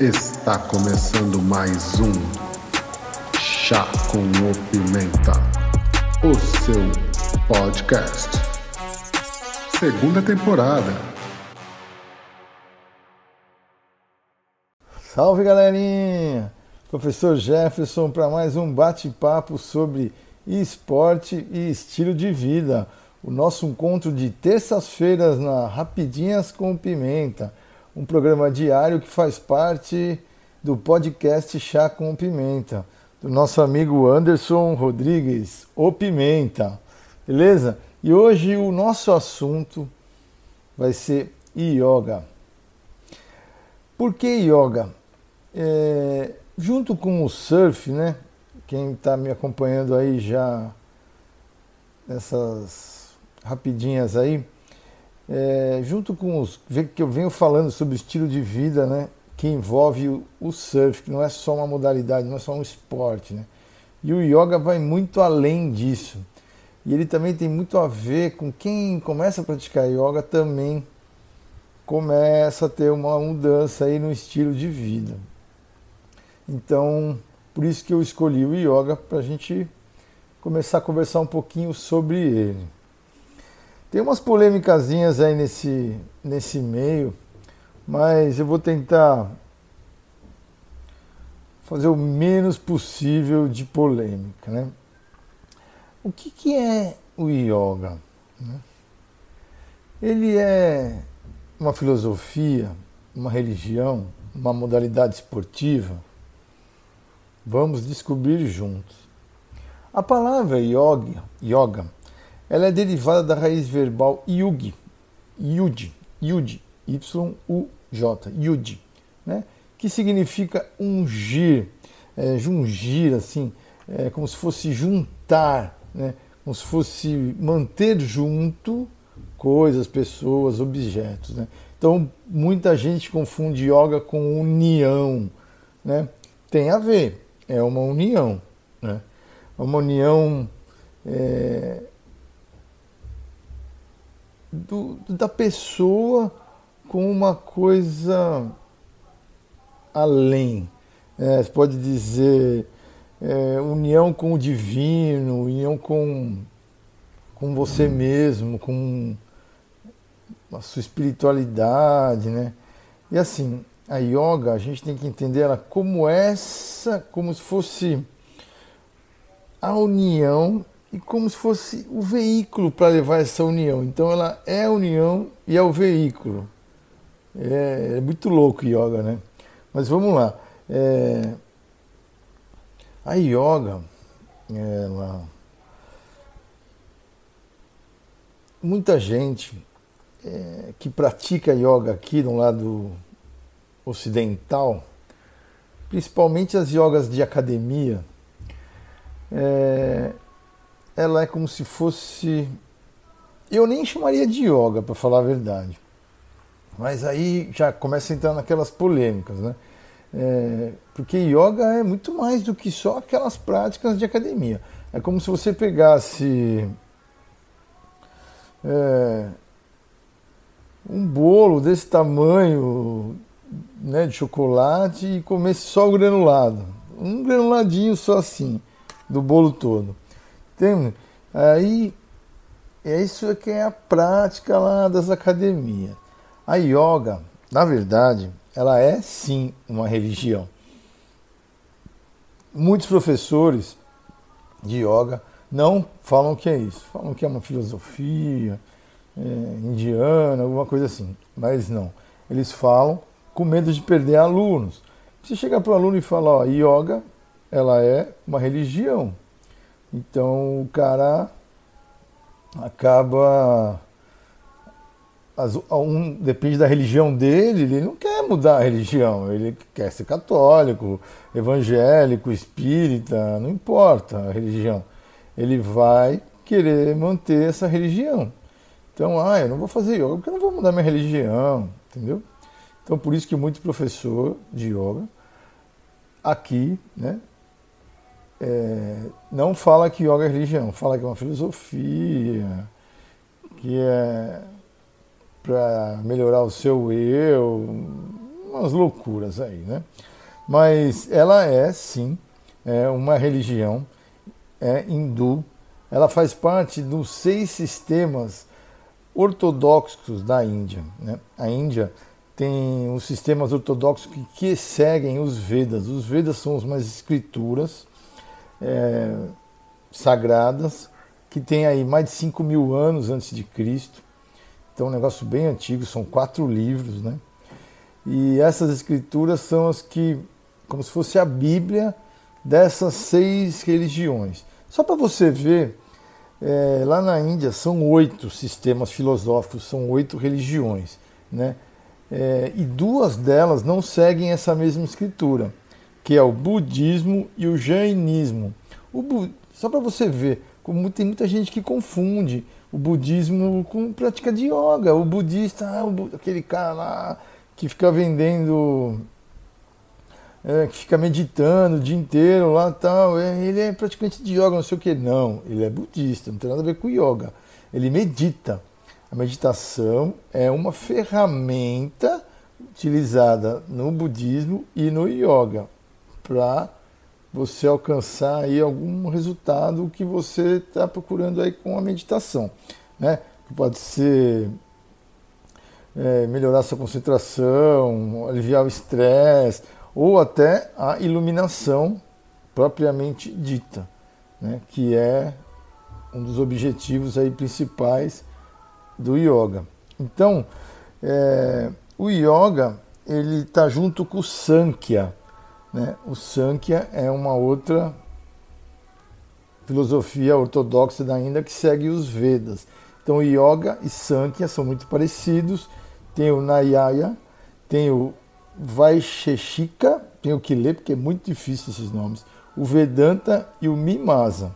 Está começando mais um Chá com o Pimenta, o seu podcast. Segunda temporada. Salve galerinha! Professor Jefferson para mais um bate-papo sobre esporte e estilo de vida. O nosso encontro de terças-feiras na Rapidinhas com Pimenta um programa diário que faz parte do podcast Chá com Pimenta, do nosso amigo Anderson Rodrigues, o Pimenta, beleza? E hoje o nosso assunto vai ser yoga. Por que yoga? É, junto com o surf, né? Quem está me acompanhando aí já nessas rapidinhas aí, é, junto com os que eu venho falando sobre estilo de vida, né, que envolve o, o, surf, que não é só uma modalidade, não é só um esporte, né? E o yoga vai muito além disso. E ele também tem muito a ver com quem começa a praticar yoga também começa a ter uma mudança aí no estilo de vida. Então, por isso que eu escolhi o yoga para a gente começar a conversar um pouquinho sobre ele. Tem umas polêmicasinhas aí nesse, nesse meio, mas eu vou tentar fazer o menos possível de polêmica. Né? O que, que é o yoga? Né? Ele é uma filosofia, uma religião, uma modalidade esportiva? Vamos descobrir juntos. A palavra yoga, yoga ela é derivada da raiz verbal yugi, yud, yud, y-u-j, yud, né? que significa ungir, é, jungir, assim, é, como se fosse juntar, né? como se fosse manter junto coisas, pessoas, objetos. Né? Então, muita gente confunde yoga com união. Né? Tem a ver, é uma união. Né? Uma união é, do, da pessoa com uma coisa além. É, você pode dizer é, união com o divino, união com, com você mesmo, com a sua espiritualidade, né? E assim, a yoga, a gente tem que entender ela como essa, como se fosse a união e como se fosse o veículo para levar essa união. Então ela é a união e é o veículo. É, é muito louco yoga, né? Mas vamos lá. É, a yoga, ela, muita gente é, que pratica yoga aqui no lado ocidental, principalmente as yogas de academia, é, ela é como se fosse. Eu nem chamaria de yoga, para falar a verdade. Mas aí já começa a entrar naquelas polêmicas, né? É, porque yoga é muito mais do que só aquelas práticas de academia. É como se você pegasse é, um bolo desse tamanho né, de chocolate e comesse só o granulado. Um granuladinho só assim, do bolo todo. Tem, aí é isso que é a prática lá das academias. A yoga, na verdade, ela é sim uma religião. Muitos professores de yoga não falam que é isso, falam que é uma filosofia é, indiana, alguma coisa assim, mas não. Eles falam com medo de perder alunos. Se chegar para o aluno e falar, ó, yoga, ela é uma religião, então o cara acaba. Um, depende da religião dele, ele não quer mudar a religião, ele quer ser católico, evangélico, espírita, não importa a religião. Ele vai querer manter essa religião. Então, ah, eu não vou fazer yoga porque eu não vou mudar minha religião, entendeu? Então, por isso que muito professor de yoga aqui, né, é, não fala que yoga é religião, fala que é uma filosofia, que é para melhorar o seu eu, umas loucuras aí, né? Mas ela é, sim, é uma religião é hindu. Ela faz parte dos seis sistemas ortodoxos da Índia. Né? A Índia tem os sistemas ortodoxos que, que, seguem os Vedas. Os Vedas são as escrituras é, sagradas que tem aí mais de 5 mil anos antes de Cristo. Então, é um negócio bem antigo, são quatro livros, né? E essas escrituras são as que, como se fosse a Bíblia dessas seis religiões. Só para você ver, é, lá na Índia são oito sistemas filosóficos, são oito religiões, né? É, e duas delas não seguem essa mesma escritura, que é o budismo e o jainismo. O bu... Só para você ver, como tem muita gente que confunde o budismo com prática de yoga. O budista, ah, o, aquele cara lá que fica vendendo, é, que fica meditando o dia inteiro lá tal, é, ele é praticante de yoga, não sei o que. Não, ele é budista, não tem nada a ver com yoga. Ele medita. A meditação é uma ferramenta utilizada no budismo e no yoga para você alcançar aí algum resultado que você está procurando aí com a meditação, né? Pode ser é, melhorar sua concentração, aliviar o estresse ou até a iluminação propriamente dita, né? Que é um dos objetivos aí principais do yoga. Então, é, o yoga ele está junto com o Sankhya, né? O Sankhya é uma outra filosofia ortodoxa da Índia que segue os Vedas. Então, Yoga e Sankhya são muito parecidos. Tem o Nayaya, tem o Vaisheshika, tenho que ler porque é muito difícil esses nomes, o Vedanta e o Mimasa.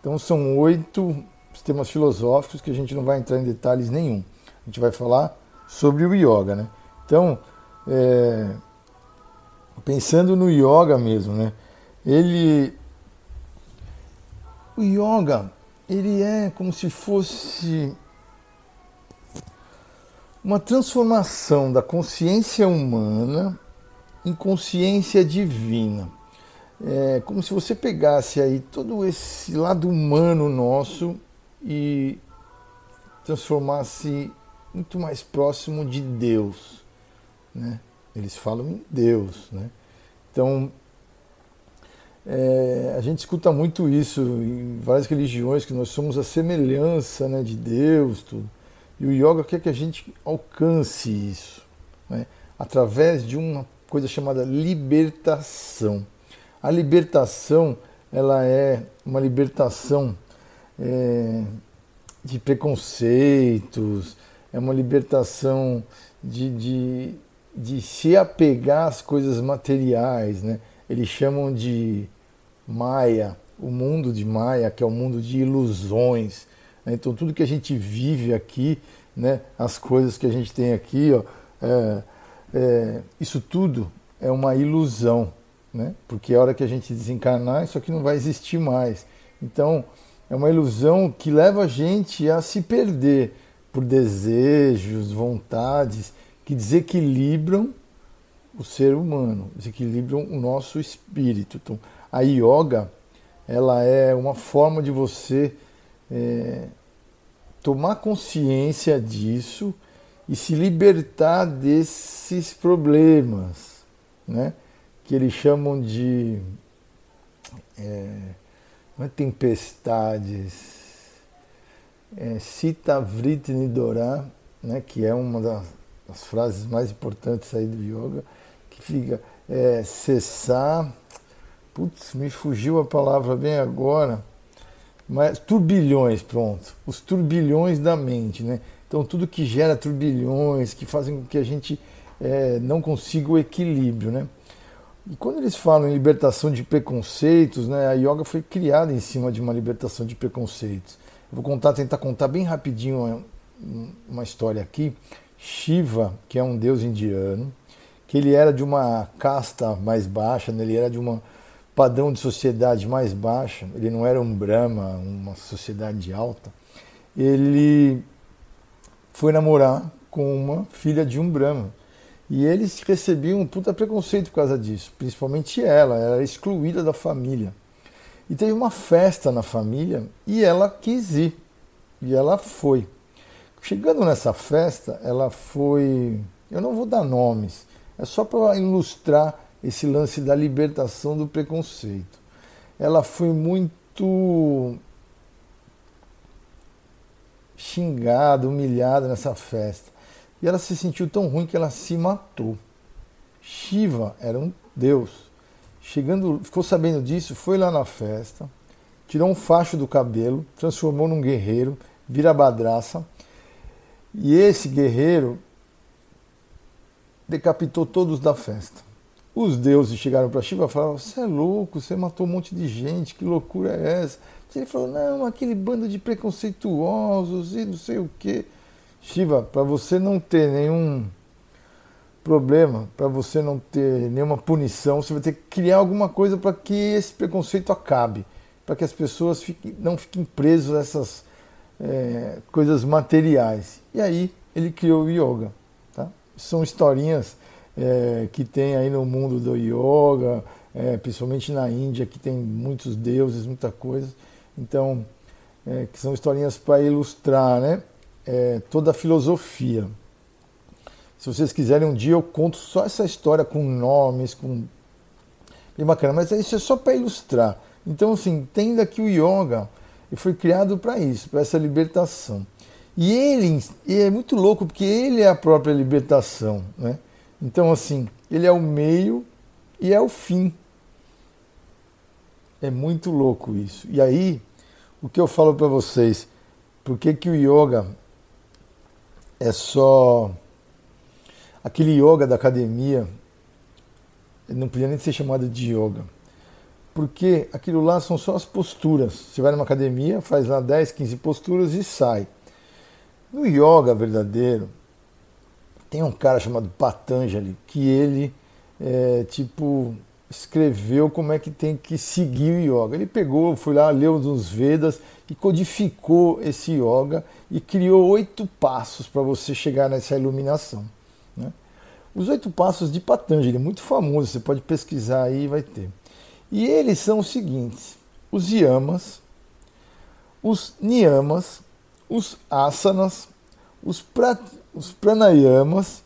Então, são oito sistemas filosóficos que a gente não vai entrar em detalhes nenhum. A gente vai falar sobre o Yoga. Né? Então, é, pensando no yoga mesmo, né? Ele o yoga, ele é como se fosse uma transformação da consciência humana em consciência divina. É como se você pegasse aí todo esse lado humano nosso e transformasse muito mais próximo de Deus, né? Eles falam em Deus, né? Então, é, a gente escuta muito isso em várias religiões, que nós somos a semelhança né, de Deus, tudo. E o yoga quer que a gente alcance isso, né, através de uma coisa chamada libertação. A libertação, ela é uma libertação é, de preconceitos, é uma libertação de, de de se apegar às coisas materiais, né? Eles chamam de Maia, o mundo de Maia, que é o mundo de ilusões. Né? Então tudo que a gente vive aqui, né? As coisas que a gente tem aqui, ó, é, é, isso tudo é uma ilusão, né? Porque a hora que a gente desencarnar, isso aqui não vai existir mais. Então é uma ilusão que leva a gente a se perder por desejos, vontades que desequilibram o ser humano, desequilibram o nosso espírito. Então, a yoga ela é uma forma de você é, tomar consciência disso e se libertar desses problemas, né? Que eles chamam de é, é tempestades, é, Sita Vritni Dora, né? Que é uma das as frases mais importantes aí do yoga, que fica é, cessar. Putz, me fugiu a palavra bem agora. Mas turbilhões, pronto. Os turbilhões da mente, né? Então tudo que gera turbilhões, que fazem com que a gente é, não consiga o equilíbrio, né? E quando eles falam em libertação de preconceitos, né, a yoga foi criada em cima de uma libertação de preconceitos. Eu vou contar, tentar contar bem rapidinho uma história aqui Shiva, que é um deus indiano, que ele era de uma casta mais baixa, né? ele era de um padrão de sociedade mais baixa, ele não era um Brahma, uma sociedade alta. Ele foi namorar com uma filha de um Brahma. E eles recebiam um puta preconceito por causa disso, principalmente ela, era excluída da família. E teve uma festa na família e ela quis ir. E ela foi. Chegando nessa festa, ela foi. Eu não vou dar nomes, é só para ilustrar esse lance da libertação do preconceito. Ela foi muito xingada, humilhada nessa festa. E ela se sentiu tão ruim que ela se matou. Shiva era um deus. Chegando, ficou sabendo disso, foi lá na festa, tirou um facho do cabelo, transformou num guerreiro, vira badraça. E esse guerreiro decapitou todos da festa. Os deuses chegaram para Shiva e falaram: Você é louco, você matou um monte de gente, que loucura é essa? Ele falou: Não, aquele bando de preconceituosos e não sei o quê. Shiva, para você não ter nenhum problema, para você não ter nenhuma punição, você vai ter que criar alguma coisa para que esse preconceito acabe, para que as pessoas fiquem, não fiquem presas a essas é, coisas materiais. E aí ele criou o yoga. Tá? São historinhas é, que tem aí no mundo do yoga, é, principalmente na Índia, que tem muitos deuses, muita coisa. Então, é, que são historinhas para ilustrar, né? é, toda a filosofia. Se vocês quiserem, um dia eu conto só essa história com nomes, com. Bem bacana, mas isso é só para ilustrar. Então, assim, entenda que o yoga foi criado para isso, para essa libertação. E ele e é muito louco porque ele é a própria libertação, né? Então, assim, ele é o meio e é o fim. É muito louco isso. E aí, o que eu falo para vocês? Por que, que o yoga é só aquele yoga da academia, não podia nem ser chamado de yoga. Porque aquilo lá são só as posturas. Você vai numa academia, faz lá 10, 15 posturas e sai. No yoga verdadeiro, tem um cara chamado Patanjali que ele é, tipo escreveu como é que tem que seguir o yoga. Ele pegou, foi lá, leu nos Vedas e codificou esse yoga e criou oito passos para você chegar nessa iluminação. Né? Os oito passos de Patanjali, muito famoso, você pode pesquisar aí e vai ter. E eles são os seguintes: os yamas, os niyamas, os asanas, os, prat, os pranayamas,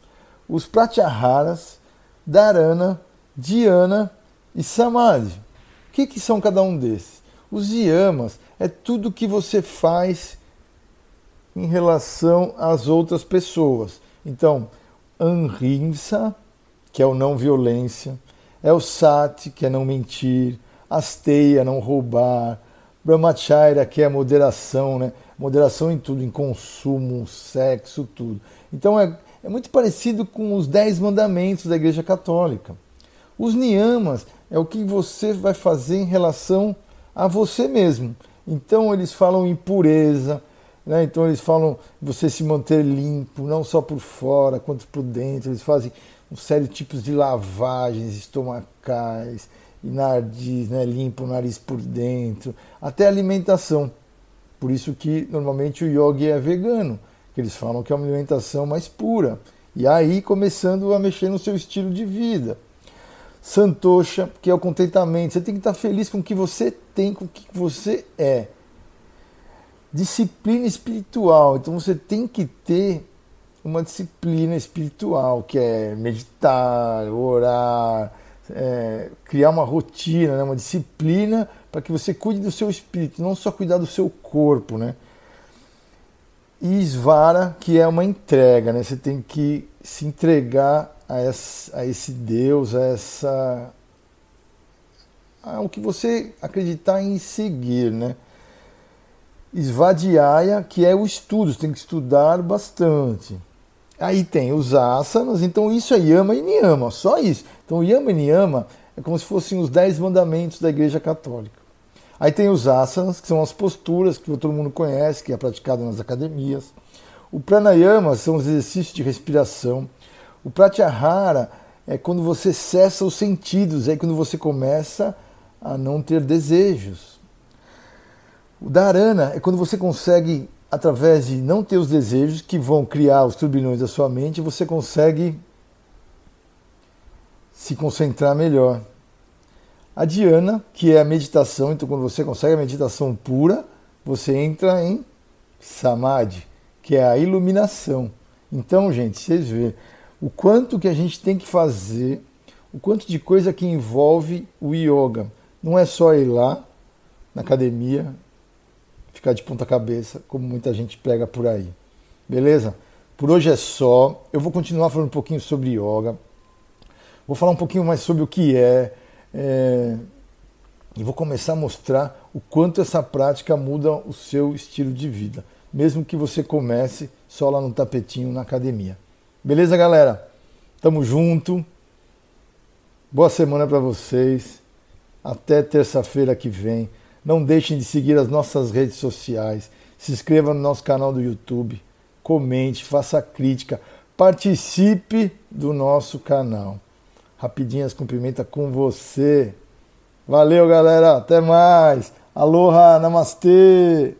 os pratyaharas, dharana, dhyana e samadhi. O que, que são cada um desses? Os yamas é tudo que você faz em relação às outras pessoas. Então, Anhimsa, que é o não violência, é o Sati, que é não mentir, Asteia, não roubar, Brahmacharya, que é moderação, né? moderação em tudo, em consumo, sexo, tudo. Então é, é muito parecido com os dez mandamentos da Igreja Católica. Os niyamas é o que você vai fazer em relação a você mesmo. Então eles falam em pureza, né? então eles falam você se manter limpo, não só por fora, quanto por dentro. Eles fazem um sério de tipos de lavagens estomacais, e nariz, né? limpa o nariz por dentro, até alimentação. Por isso que normalmente o yogi é vegano, que eles falam que é uma alimentação mais pura. E aí começando a mexer no seu estilo de vida. Santosha, que é o contentamento. Você tem que estar feliz com o que você tem, com o que você é. Disciplina espiritual. Então você tem que ter uma disciplina espiritual, que é meditar, orar, é, criar uma rotina, né? uma disciplina para que você cuide do seu espírito, não só cuidar do seu corpo, né? E que é uma entrega, né? Você tem que se entregar a esse, a esse Deus, a essa ao que você acreditar em seguir, né? Svadhyaya, que é o estudo, você tem que estudar bastante. Aí tem os asanas, então isso é yama e niyama, só isso. Então yama e niyama é como se fossem os dez mandamentos da Igreja Católica. Aí tem os asanas, que são as posturas que todo mundo conhece, que é praticado nas academias. O pranayama são os exercícios de respiração. O pratyahara é quando você cessa os sentidos, é quando você começa a não ter desejos. O dharana é quando você consegue, através de não ter os desejos que vão criar os turbilhões da sua mente, você consegue se concentrar melhor. A Diana, que é a meditação, então quando você consegue a meditação pura, você entra em Samadhi, que é a iluminação. Então, gente, vocês vê o quanto que a gente tem que fazer, o quanto de coisa que envolve o yoga. Não é só ir lá na academia, ficar de ponta cabeça, como muita gente prega por aí. Beleza? Por hoje é só. Eu vou continuar falando um pouquinho sobre yoga. Vou falar um pouquinho mais sobre o que é, é, e vou começar a mostrar o quanto essa prática muda o seu estilo de vida, mesmo que você comece só lá no tapetinho na academia. Beleza, galera? Tamo junto. Boa semana para vocês. Até terça-feira que vem. Não deixem de seguir as nossas redes sociais. Se inscreva no nosso canal do YouTube. Comente, faça crítica. Participe do nosso canal. Rapidinhas cumprimenta com você. Valeu, galera. Até mais. Aloha, namastê.